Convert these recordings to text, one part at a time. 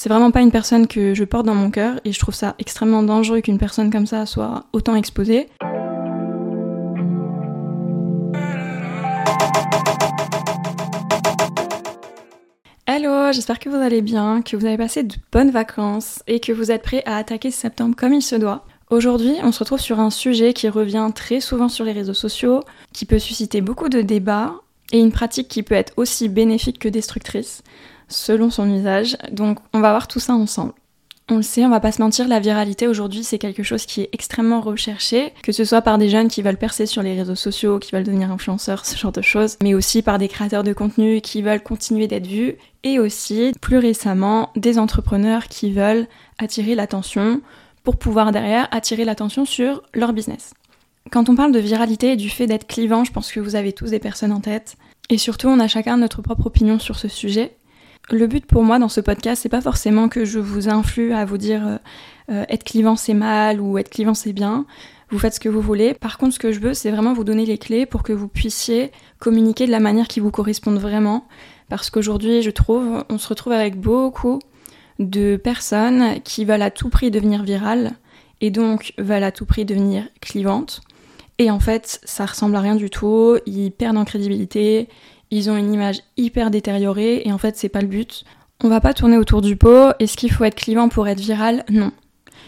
C'est vraiment pas une personne que je porte dans mon cœur et je trouve ça extrêmement dangereux qu'une personne comme ça soit autant exposée. Hello, j'espère que vous allez bien, que vous avez passé de bonnes vacances et que vous êtes prêts à attaquer septembre comme il se doit. Aujourd'hui, on se retrouve sur un sujet qui revient très souvent sur les réseaux sociaux, qui peut susciter beaucoup de débats et une pratique qui peut être aussi bénéfique que destructrice selon son usage. Donc on va voir tout ça ensemble. On le sait, on va pas se mentir, la viralité aujourd'hui c'est quelque chose qui est extrêmement recherché, que ce soit par des jeunes qui veulent percer sur les réseaux sociaux, qui veulent devenir influenceurs, ce genre de choses, mais aussi par des créateurs de contenu qui veulent continuer d'être vus, et aussi plus récemment des entrepreneurs qui veulent attirer l'attention pour pouvoir derrière attirer l'attention sur leur business. Quand on parle de viralité et du fait d'être clivant, je pense que vous avez tous des personnes en tête. Et surtout, on a chacun notre propre opinion sur ce sujet. Le but pour moi dans ce podcast, c'est pas forcément que je vous influe à vous dire euh, euh, être clivant c'est mal ou être clivant c'est bien. Vous faites ce que vous voulez. Par contre, ce que je veux, c'est vraiment vous donner les clés pour que vous puissiez communiquer de la manière qui vous corresponde vraiment. Parce qu'aujourd'hui, je trouve, on se retrouve avec beaucoup de personnes qui veulent à tout prix devenir virales et donc veulent à tout prix devenir clivantes. Et en fait, ça ressemble à rien du tout. Ils perdent en crédibilité, ils ont une image hyper détériorée et en fait c'est pas le but. On va pas tourner autour du pot. Est-ce qu'il faut être clivant pour être viral? Non.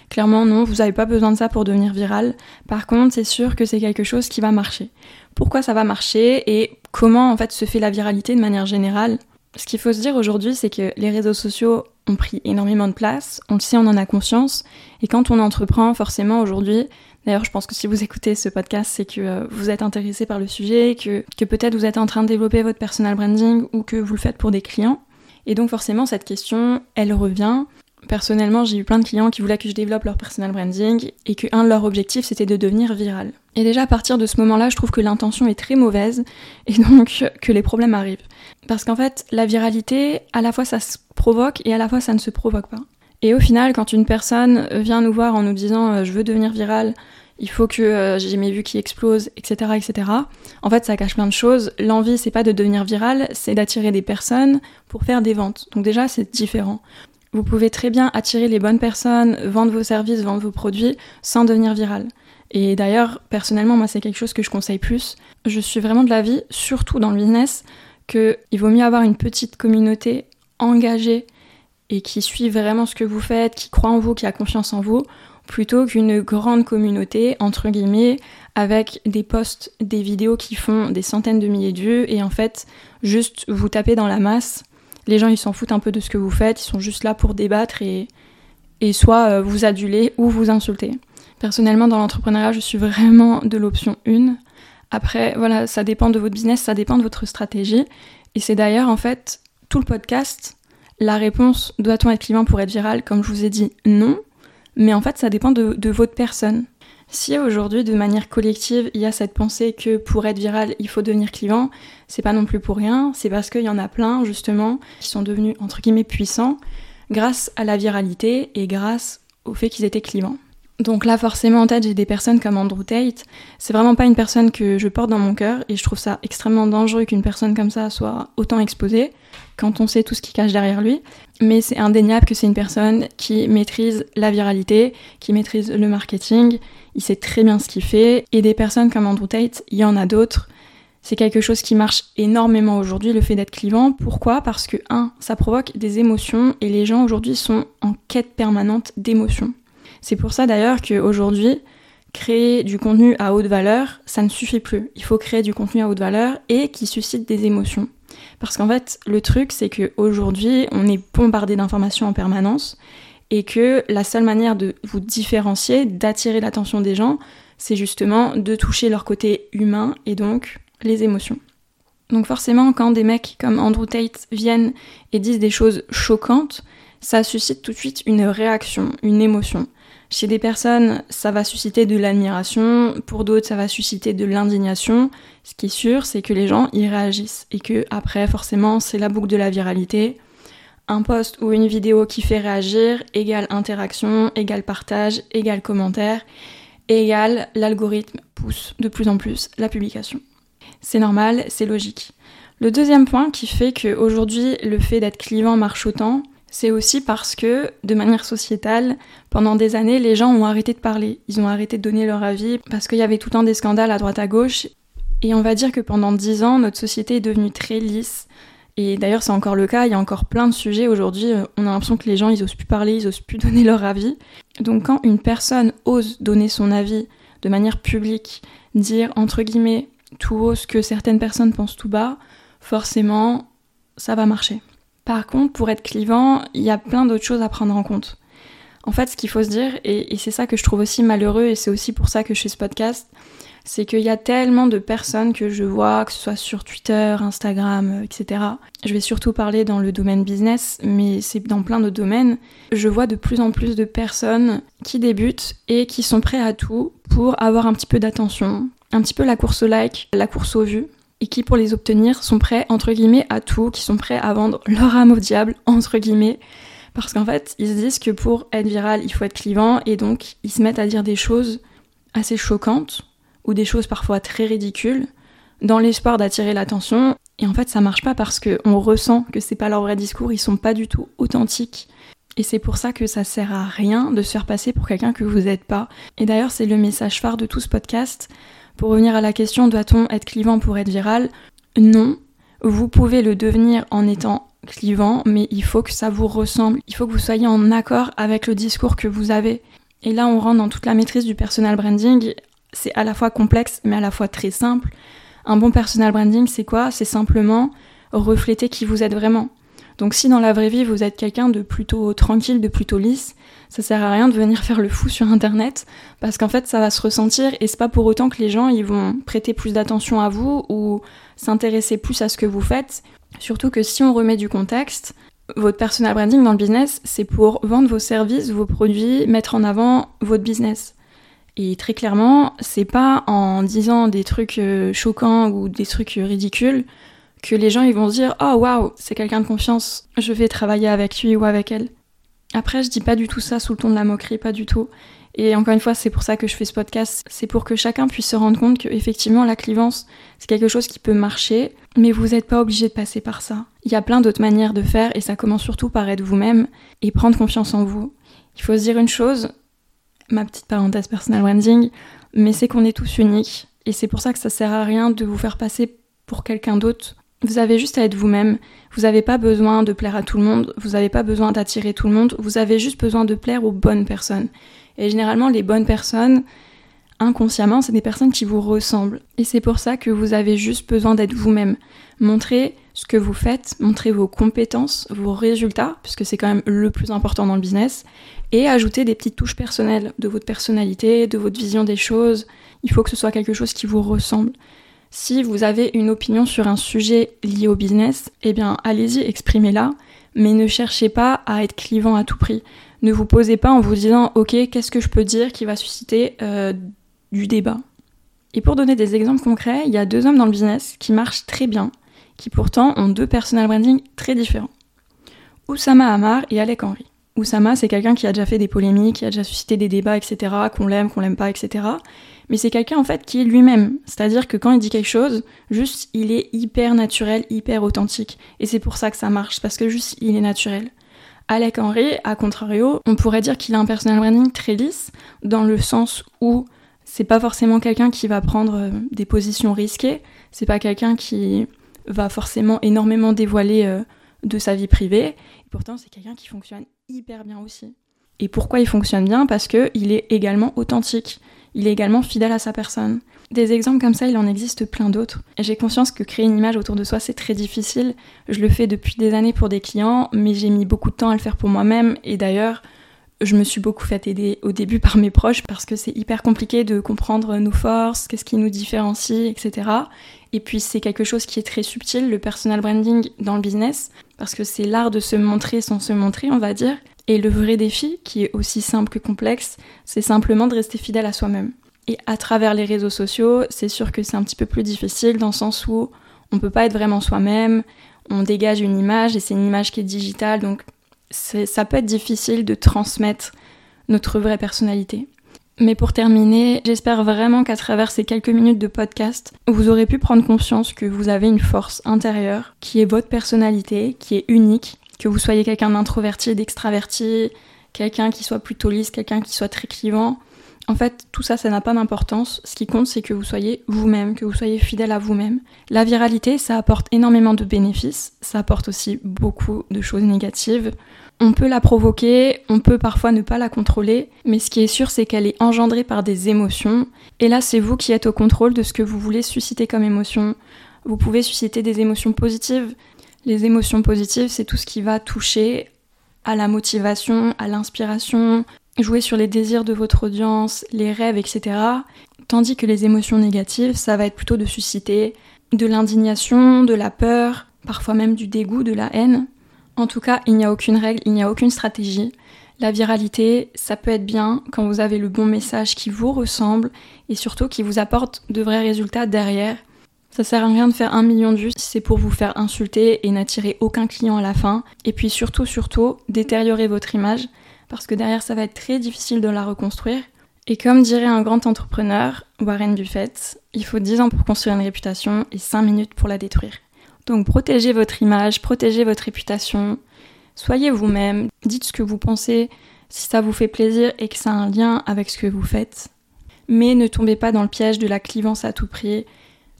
Clairement non, vous n'avez pas besoin de ça pour devenir viral. Par contre, c'est sûr que c'est quelque chose qui va marcher. Pourquoi ça va marcher et comment en fait se fait la viralité de manière générale? Ce qu'il faut se dire aujourd'hui, c'est que les réseaux sociaux ont pris énormément de place, on le sait, on en a conscience, et quand on entreprend, forcément aujourd'hui, D'ailleurs, je pense que si vous écoutez ce podcast, c'est que euh, vous êtes intéressé par le sujet, que, peut-être vous êtes en train de développer votre personal branding ou que vous le faites pour des clients. Et donc forcément, cette question, elle revient. Personnellement, j'ai eu plein de clients qui voulaient que je développe leur personal branding et que un de leurs objectifs, c'était de devenir viral. Et déjà, à partir de ce moment-là, je trouve que l'intention est très mauvaise et donc que les problèmes arrivent. Parce qu'en fait, la viralité, à la fois ça se provoque et à la fois ça ne se provoque pas. Et au final, quand une personne vient nous voir en nous disant euh, je veux devenir viral, il faut que euh, j'ai mes vues qui explosent, etc., etc. En fait, ça cache plein de choses. L'envie, c'est pas de devenir viral, c'est d'attirer des personnes pour faire des ventes. Donc déjà, c'est différent. Vous pouvez très bien attirer les bonnes personnes, vendre vos services, vendre vos produits sans devenir viral. Et d'ailleurs, personnellement, moi, c'est quelque chose que je conseille plus. Je suis vraiment de l'avis, surtout dans le business, qu'il vaut mieux avoir une petite communauté engagée et qui suit vraiment ce que vous faites, qui croit en vous, qui a confiance en vous, plutôt qu'une grande communauté, entre guillemets, avec des posts, des vidéos qui font des centaines de milliers de vues, et en fait, juste vous tapez dans la masse. Les gens, ils s'en foutent un peu de ce que vous faites, ils sont juste là pour débattre et, et soit euh, vous aduler ou vous insulter. Personnellement, dans l'entrepreneuriat, je suis vraiment de l'option 1. Après, voilà, ça dépend de votre business, ça dépend de votre stratégie. Et c'est d'ailleurs, en fait, tout le podcast, la réponse doit-on être clivant pour être viral Comme je vous ai dit, non. Mais en fait, ça dépend de, votre personne. Si aujourd'hui, de manière collective, il y a cette pensée que pour être viral, il faut devenir clivant, c'est pas non plus pour rien, c'est parce qu'il y en a plein, justement, qui sont devenus, entre guillemets, puissants grâce à la viralité et grâce au fait qu'ils étaient clivants. Donc là, forcément, en tête, j'ai des personnes comme Andrew Tate. C'est vraiment pas une personne que je porte dans mon cœur et je trouve ça extrêmement dangereux qu'une personne comme ça soit autant exposée quand on sait tout ce qui cache derrière lui. Mais c'est indéniable que c'est une personne qui maîtrise la viralité, qui maîtrise le marketing. Il sait très bien ce qu'il fait. Et des personnes comme Andrew Tate, il y en a d'autres. C'est quelque chose qui marche énormément aujourd'hui, le fait d'être clivant. Pourquoi? Parce que, un, ça provoque des émotions et les gens aujourd'hui sont en quête permanente d'émotions. C'est pour ça d'ailleurs qu'aujourd'hui, créer du contenu à haute valeur, ça ne suffit plus. Il faut créer du contenu à haute valeur et qui suscite des émotions. Parce qu'en fait, le truc, c'est qu'aujourd'hui, on est bombardé d'informations en permanence et que la seule manière de vous différencier, d'attirer l'attention des gens, c'est justement de toucher leur côté humain et donc les émotions. Donc forcément, quand des mecs comme Andrew Tate viennent et disent des choses choquantes, ça suscite tout de suite une réaction, une émotion. Chez des personnes, ça va susciter de l'admiration, pour d'autres, ça va susciter de l'indignation. Ce qui est sûr, c'est que les gens y réagissent et que après, forcément, c'est la boucle de la viralité. Un post ou une vidéo qui fait réagir égale interaction, égale partage, égale commentaire, égale l'algorithme pousse de plus en plus la publication. C'est normal, c'est logique. Le deuxième point qui fait qu'aujourd'hui le fait d'être clivant marche autant, C'est aussi parce que, de manière sociétale, pendant des années, les gens ont arrêté de parler. Ils ont arrêté de donner leur avis parce qu'il y avait tout le temps des scandales à droite à gauche. Et on va dire que pendant dix ans, notre société est devenue très lisse. Et d'ailleurs, c'est encore le cas. Il y a encore plein de sujets aujourd'hui. On a l'impression que les gens, ils osent plus parler, ils osent plus donner leur avis. Donc, quand une personne ose donner son avis de manière publique, dire entre guillemets tout haut ce que certaines personnes pensent tout bas, forcément, ça va marcher. Par contre, pour être clivant, il y a plein d'autres choses à prendre en compte. En fait, ce qu'il faut se dire, et, c'est ça que je trouve aussi malheureux, et c'est aussi pour ça que je fais ce podcast, c'est qu'il y a tellement de personnes que je vois, que ce soit sur Twitter, Instagram, etc. Je vais surtout parler dans le domaine business, mais c'est dans plein de domaines. Je vois de plus en plus de personnes qui débutent et qui sont prêts à tout pour avoir un petit peu d'attention, un petit peu la course au like, la course aux vues, et qui pour les obtenir sont prêts entre guillemets à tout, qui sont prêts à vendre leur âme au diable entre guillemets, parce qu'en fait ils se disent que pour être viral il faut être clivant et donc ils se mettent à dire des choses assez choquantes ou des choses parfois très ridicules dans l'espoir d'attirer l'attention et en fait ça marche pas parce qu'on ressent que c'est pas leur vrai discours, ils sont pas du tout authentiques. Et c'est pour ça que ça sert à rien de se faire passer pour quelqu'un que vous n'êtes pas. Et d'ailleurs, c'est le message phare de tout ce podcast. Pour revenir à la question, doit-on être clivant pour être viral? Non. Vous pouvez le devenir en étant clivant, mais il faut que ça vous ressemble. Il faut que vous soyez en accord avec le discours que vous avez. Et là, on rentre dans toute la maîtrise du personal branding. C'est à la fois complexe, mais à la fois très simple. Un bon personal branding, c'est quoi? C'est simplement refléter qui vous êtes vraiment. Donc si dans la vraie vie vous êtes quelqu'un de plutôt tranquille, de plutôt lisse, ça sert à rien de venir faire le fou sur internet parce qu'en fait ça va se ressentir et c'est pas pour autant que les gens ils vont prêter plus d'attention à vous ou s'intéresser plus à ce que vous faites. Surtout que si on remet du contexte, votre personal branding dans le business, c'est pour vendre vos services, vos produits, mettre en avant votre business. Et très clairement, c'est pas en disant des trucs euh, choquants ou des trucs ridicules que les gens ils vont se dire oh waouh c'est quelqu'un de confiance je vais travailler avec lui ou avec elle après je dis pas du tout ça sous le ton de la moquerie pas du tout. Et encore une fois c'est pour ça que je fais ce podcast. C'est pour que chacun puisse se rendre compte que effectivement la clivance c'est quelque chose qui peut marcher. Mais vous n'êtes pas obligé de passer par ça. Il y a plein d'autres manières de faire et ça commence surtout par être vous-même et prendre confiance en vous. Il faut se dire une chose ma petite parenthèse personal branding mais c'est qu'on est tous uniques et c'est pour ça que ça sert à rien de vous faire passer pour quelqu'un d'autre vous avez juste à être vous-même. Vous n'avez pas besoin de plaire à tout le monde. Vous n'avez pas besoin d'attirer tout le monde. Vous avez juste besoin de plaire aux bonnes personnes. Et généralement, les bonnes personnes, inconsciemment, c'est des personnes qui vous ressemblent. Et c'est pour ça que vous avez juste besoin d'être vous-même. Montrez ce que vous faites, montrez vos compétences, vos résultats, puisque c'est quand même le plus important dans le business, et ajoutez des petites touches personnelles de votre personnalité, de votre vision des choses. Il faut que ce soit quelque chose qui vous ressemble. Si vous avez une opinion sur un sujet lié au business, eh bien allez-y, exprimez-la, mais ne cherchez pas à être clivant à tout prix. Ne vous posez pas en vous disant ok, qu'est-ce que je peux dire qui va susciter euh, du débat. Et pour donner des exemples concrets, il y a deux hommes dans le business qui marchent très bien, qui pourtant ont deux personal branding très différents. Oussama Hamar et Alec Henry. Oussama, c'est quelqu'un qui a déjà fait des polémiques, qui a déjà suscité des débats, etc., qu'on l'aime, qu'on l'aime pas, etc mais c'est quelqu'un en fait qui est lui-même. C'est-à-dire que quand il dit quelque chose, juste il est hyper naturel, hyper authentique. Et c'est pour ça que ça marche, parce que juste il est naturel. Alec Henry, à contrario, on pourrait dire qu'il a un personal branding très lisse, dans le sens où c'est pas forcément quelqu'un qui va prendre euh, des positions risquées, c'est pas quelqu'un qui va forcément énormément dévoiler euh, de sa vie privée, et pourtant c'est quelqu'un qui fonctionne hyper bien aussi. Et pourquoi il fonctionne bien? Parce qu'il est également authentique il est également fidèle à sa personne. Des exemples comme ça, il en existe plein d'autres. J'ai conscience que créer une image autour de soi, c'est très difficile. Je le fais depuis des années pour des clients, mais j'ai mis beaucoup de temps à le faire pour moi-même. Et d'ailleurs, je me suis beaucoup fait aider au début par mes proches parce que c'est hyper compliqué de comprendre nos forces, qu'est-ce qui nous différencie, etc. Et puis c'est quelque chose qui est très subtil, le personal branding dans le business, parce que c'est l'art de se montrer sans se montrer, on va dire. Et le vrai défi, qui est aussi simple que complexe, c'est simplement de rester fidèle à soi-même. Et à travers les réseaux sociaux, c'est sûr que c'est un petit peu plus difficile dans le sens où on peut pas être vraiment soi-même, on dégage une image et c'est une image qui est digitale, donc ça peut être difficile de transmettre notre vraie personnalité. Mais pour terminer, j'espère vraiment qu'à travers ces quelques minutes de podcast, vous aurez pu prendre conscience que vous avez une force intérieure qui est votre personnalité, qui est unique Que vous soyez quelqu'un d'introverti, d'extraverti, quelqu'un qui soit plutôt lisse, quelqu'un qui soit très clivant. En fait, tout ça, ça n'a pas d'importance. Ce qui compte, c'est que vous soyez vous-même, que vous soyez fidèle à vous-même. La viralité, ça apporte énormément de bénéfices, ça apporte aussi beaucoup de choses négatives. On peut la provoquer, on peut parfois ne pas la contrôler, mais ce qui est sûr, c'est qu'elle est engendrée par des émotions. Et là, c'est vous qui êtes au contrôle de ce que vous voulez susciter comme émotion. Vous pouvez susciter des émotions positives. Les émotions positives, c'est tout ce qui va toucher à la motivation, à l'inspiration, jouer sur les désirs de votre audience, les rêves, etc. Tandis que les émotions négatives, ça va être plutôt de susciter de l'indignation, de la peur, parfois même du dégoût, de la haine. En tout cas, il n'y a aucune règle, il n'y a aucune stratégie. La viralité, ça peut être bien quand vous avez le bon message qui vous ressemble et surtout qui vous apporte de vrais résultats derrière. Ça sert à rien de faire un million de vues si c'est pour vous faire insulter et n'attirer aucun client à la fin. Et puis surtout, surtout, détériorer votre image parce que derrière ça va être très difficile de la reconstruire. Et comme dirait un grand entrepreneur, Warren Buffett, il faut 10 ans pour construire une réputation et 5 minutes pour la détruire. Donc protégez votre image, protégez votre réputation, soyez vous-même, dites ce que vous pensez si ça vous fait plaisir et que ça a un lien avec ce que vous faites. Mais ne tombez pas dans le piège de la clivance à tout prix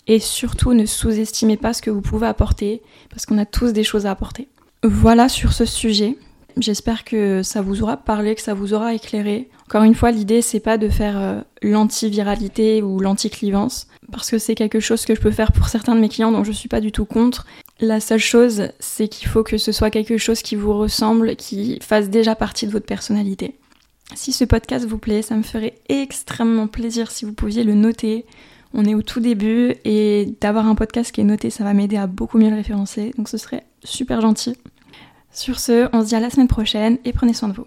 et surtout ne sous-estimez pas ce que vous pouvez apporter parce qu'on a tous des choses à apporter. Voilà sur ce sujet. J'espère que ça vous aura parlé, que ça vous aura éclairé. Encore une fois, l'idée c'est pas de faire euh, l'anti-viralité ou l'anti-clivance, parce que c'est quelque chose que je peux faire pour certains de mes clients, donc je suis pas du tout contre. La seule chose, c'est qu'il faut que ce soit quelque chose qui vous ressemble, qui fasse déjà partie de votre personnalité. Si ce podcast vous plaît, ça me ferait extrêmement plaisir si vous pouviez le noter. On est au tout début et d'avoir un podcast qui est noté, ça va m'aider à beaucoup mieux le référencer, donc ce serait super gentil. Sur ce, on se dit à la semaine prochaine et prenez soin de vous.